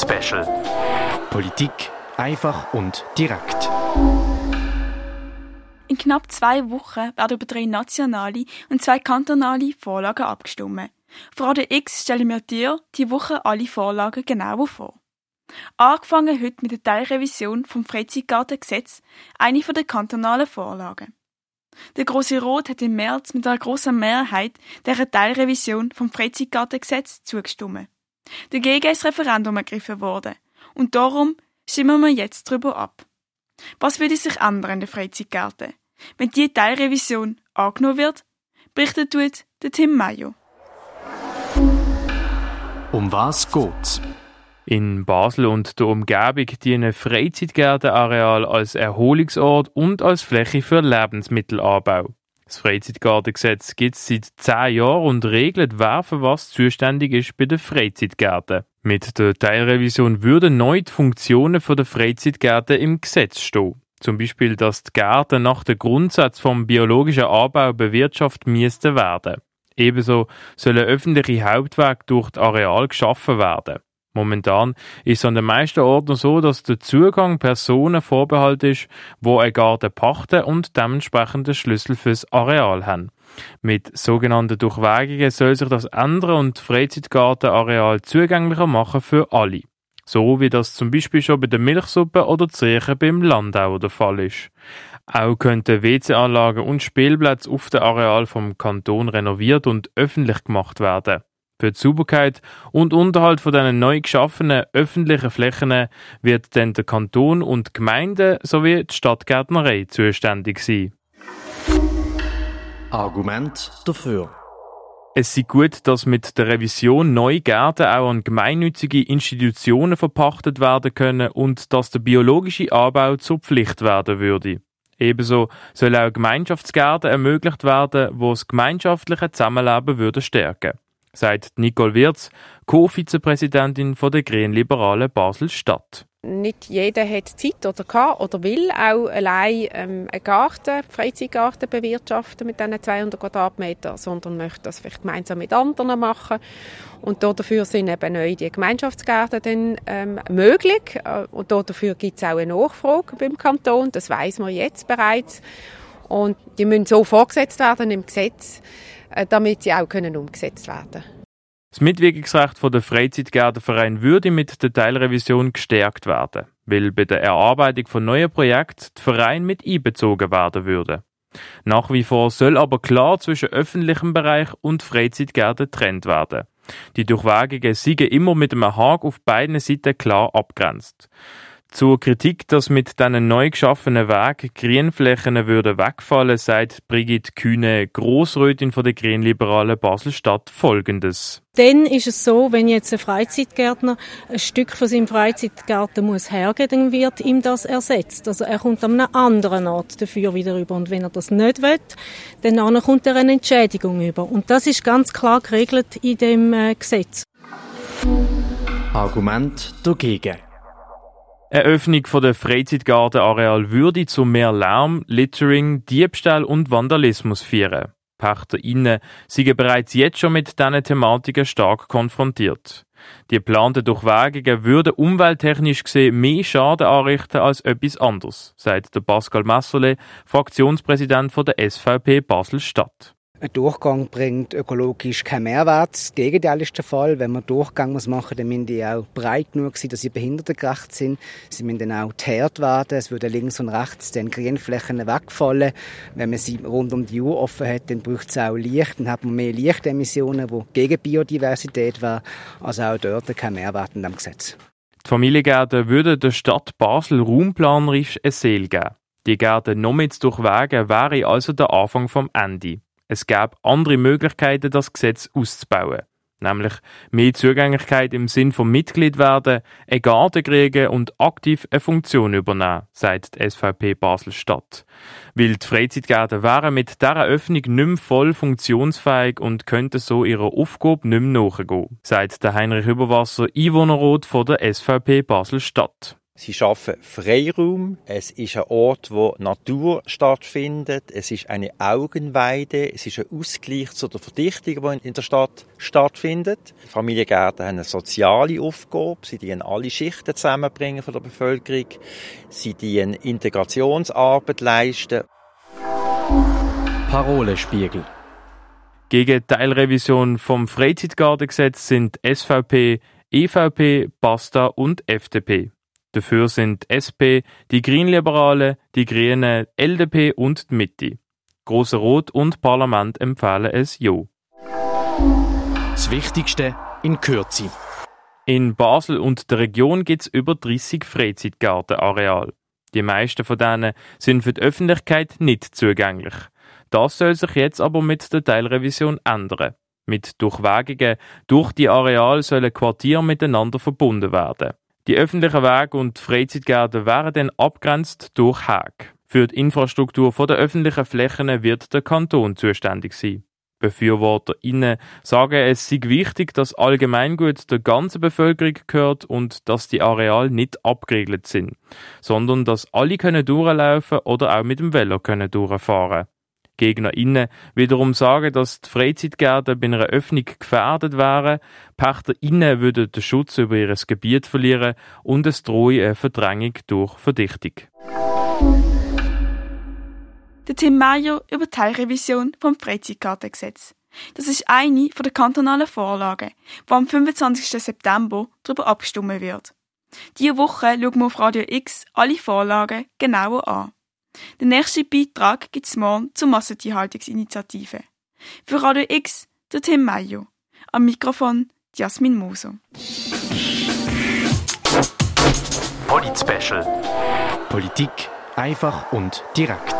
Special. Politik einfach und direkt. In knapp zwei Wochen werden über drei nationale und zwei kantonale Vorlagen abgestimmt. Radio X stellen wir dir die Woche alle Vorlagen genauer vor. Angefangen heute mit der Teilrevision vom Freizeitgartengesetz, eine der kantonalen Vorlagen. Der Große Rot hat im März mit einer großen Mehrheit der Teilrevision vom Freizeitgartengesetz zugestimmt. Dagegen ist Referendum ergriffen worden. Und darum stimmen wir jetzt darüber ab. Was würde sich ändern in den Freizeitgärten? Wenn die Teilrevision angenommen wird, berichtet der Tim Mayo. Um was geht's? In Basel und der Umgebung dienen Freizeitgärtenareal als Erholungsort und als Fläche für Lebensmittelanbau. Das Freizeitgartengesetz gibt es seit zehn Jahren und regelt, wer für was zuständig ist bei den Freizeitgärten. Mit der Teilrevision würden neu die Funktionen der Freizeitgärten im Gesetz stehen. Zum Beispiel, dass die Gärten nach dem Grundsatz vom biologischen Anbau bewirtschaftet müssten werden. Ebenso sollen öffentliche Hauptwege durch das Areal geschaffen werden. Momentan ist es an den meisten Orten so, dass der Zugang Personen vorbehalten ist, wo einen Garten pachten und dementsprechend den Schlüssel fürs Areal haben. Mit sogenannten Durchwägungen soll sich das ändern und Freizeitgartenareal zugänglicher machen für alle. So wie das zum Beispiel schon bei der Milchsuppe oder Zeche beim Landau der Fall ist. Auch könnten WC-Anlagen und Spielplätze auf dem Areal vom Kanton renoviert und öffentlich gemacht werden. Für die Sauberkeit und Unterhalt von diesen neu geschaffenen öffentlichen Flächen wird dann der Kanton und die Gemeinde sowie die Stadtgärtnerei zuständig sein. Argument dafür. Es ist gut, dass mit der Revision neue Gärten auch an gemeinnützige Institutionen verpachtet werden können und dass der biologische Anbau zur Pflicht werden würde. Ebenso soll auch Gemeinschaftsgärten ermöglicht werden, wo das gemeinschaftliche Zusammenleben würde stärken sagt Nicole Wirz, Co-Vizepräsidentin der Grünliberalen Basel-Stadt. Nicht jeder hat Zeit oder kann oder will auch allein ähm, einen Garten, Freizeitgarten bewirtschaften mit diesen 200 Quadratmetern, sondern möchte das vielleicht gemeinsam mit anderen machen. Und dafür sind eben neu die Gemeinschaftsgärten dann ähm, möglich. Äh, und dafür gibt es auch eine Nachfrage beim Kanton. Das weiß man jetzt bereits. Und die müssen so vorgesetzt werden im Gesetz, äh, damit sie auch können umgesetzt werden können. das Mitwirkungsrecht der Freizeitgärtenverein würde mit der Teilrevision gestärkt werden, weil bei der Erarbeitung von neuen Projekten der Verein mit einbezogen werden würde. Nach wie vor soll aber klar zwischen öffentlichem Bereich und Freizeitgärten getrennt werden. Die Durchwägungen siegen immer mit einem Haken auf beiden Seiten klar abgrenzt. Zur Kritik, dass mit diesen neu geschaffenen Wegen Grünflächen würden wegfallen, sagt Brigitte Kühne, Grossrätin von der Grünliberalen Basel-Stadt, Folgendes. Dann ist es so, wenn jetzt ein Freizeitgärtner ein Stück von seinem Freizeitgarten muss hergeben, dann wird ihm das ersetzt. Also er kommt an einem anderen Ort dafür wieder über. Und wenn er das nicht will, dann kommt er eine Entschädigung über. Und das ist ganz klar geregelt in dem äh, Gesetz. Argument dagegen. Eine Öffnung der Freizeitgartenareal würde zu mehr Lärm, Littering, Diebstahl und Vandalismus führen. PächterInnen sind bereits jetzt schon mit diesen Thematiken stark konfrontiert. Die geplanten Durchwägungen würden umwelttechnisch gesehen mehr Schaden anrichten als etwas anderes, sagt der Pascal Messerle, Fraktionspräsident der SVP Basel-Stadt. Ein Durchgang bringt ökologisch keinen Mehrwert. Das Gegenteil ist der Fall. Wenn man Durchgang muss machen dann müssen die auch breit genug sein, dass sie behindertengerecht sind. Sie müssen dann auch teert werden. Es würden links und rechts dann Grünflächen wegfallen. Wenn man sie rund um die Uhr offen hat, dann braucht es auch Licht. Dann hat man mehr Lichtemissionen, die gegen Biodiversität wären. Also auch dort kein Mehrwert in dem Gesetz. Die Familiengärten würden der Stadt Basel raumplanerisch eine Seele geben. Die Gärten noch mit durchwegen wäre also der Anfang vom Ende. Es gäbe andere Möglichkeiten, das Gesetz auszubauen. Nämlich mehr Zugänglichkeit im Sinn von Mitglied werden, einen Garten kriegen und aktiv eine Funktion übernehmen, sagt die SVP Basel-Stadt. Weil die Freizeitgärten wären mit dieser Öffnung nicht mehr voll funktionsfähig und könnten so ihrer Aufgabe nicht mehr nachgehen, sagt der Heinrich Überwasser, Einwohnerrat von der SVP Basel-Stadt. Sie schaffen Freiraum. Es ist ein Ort, wo Natur stattfindet. Es ist eine Augenweide. Es ist ein Ausgleich zu der Verdichtung, die in der Stadt stattfindet. Familiengärten haben eine soziale Aufgabe. Sie dienen alle Schichten zusammenbringen von der Bevölkerung. Sie dienen Integrationsarbeit leisten. Parolespiegel. Gegen Teilrevision vom Freizeitgartengesetz sind SVP, EVP, Basta und FDP. Dafür sind SP, die Grünliberalen, die Grünen, LDP und die Mitte. Große Rot und Parlament empfehlen es Jo. Das Wichtigste in Kürze. In Basel und der Region gibt es über 30 Freizeitgartenareale. Die meisten von denen sind für die Öffentlichkeit nicht zugänglich. Das soll sich jetzt aber mit der Teilrevision ändern. Mit Durchwägungen durch die Areale sollen Quartiere miteinander verbunden werden. Die öffentlichen Wege und Freizeitgärten werden dann abgrenzt durch Häge. Für die Infrastruktur der öffentlichen Flächen wird der Kanton zuständig sein. BefürworterInnen sagen, es sei wichtig, dass Allgemeingut der ganzen Bevölkerung gehört und dass die Areale nicht abgeriegelt sind, sondern dass alle können durchlaufen oder auch mit dem Velo können durchfahren. GegnerInnen wiederum sagen, dass die Freizeitgärten bei einer Öffnung gefährdet wären, PächterInnen würden den Schutz über ihr Gebiet verlieren und es drohe eine Verdrängung durch Verdichtung. Der Tim Mayer über die Teilrevision vom Freizeitkartengesetz. Das ist eine der kantonalen Vorlagen, die am 25. September darüber abstimmen wird. Diese Woche schauen wir auf Radio X alle Vorlagen genauer an. Den nächsten Beitrag gibt es morgen zur Massentierhaltungsinitiative. Für Radio X der Tim Mayo. Am Mikrofon Jasmin Moser. Polit Special. Politik einfach und direkt.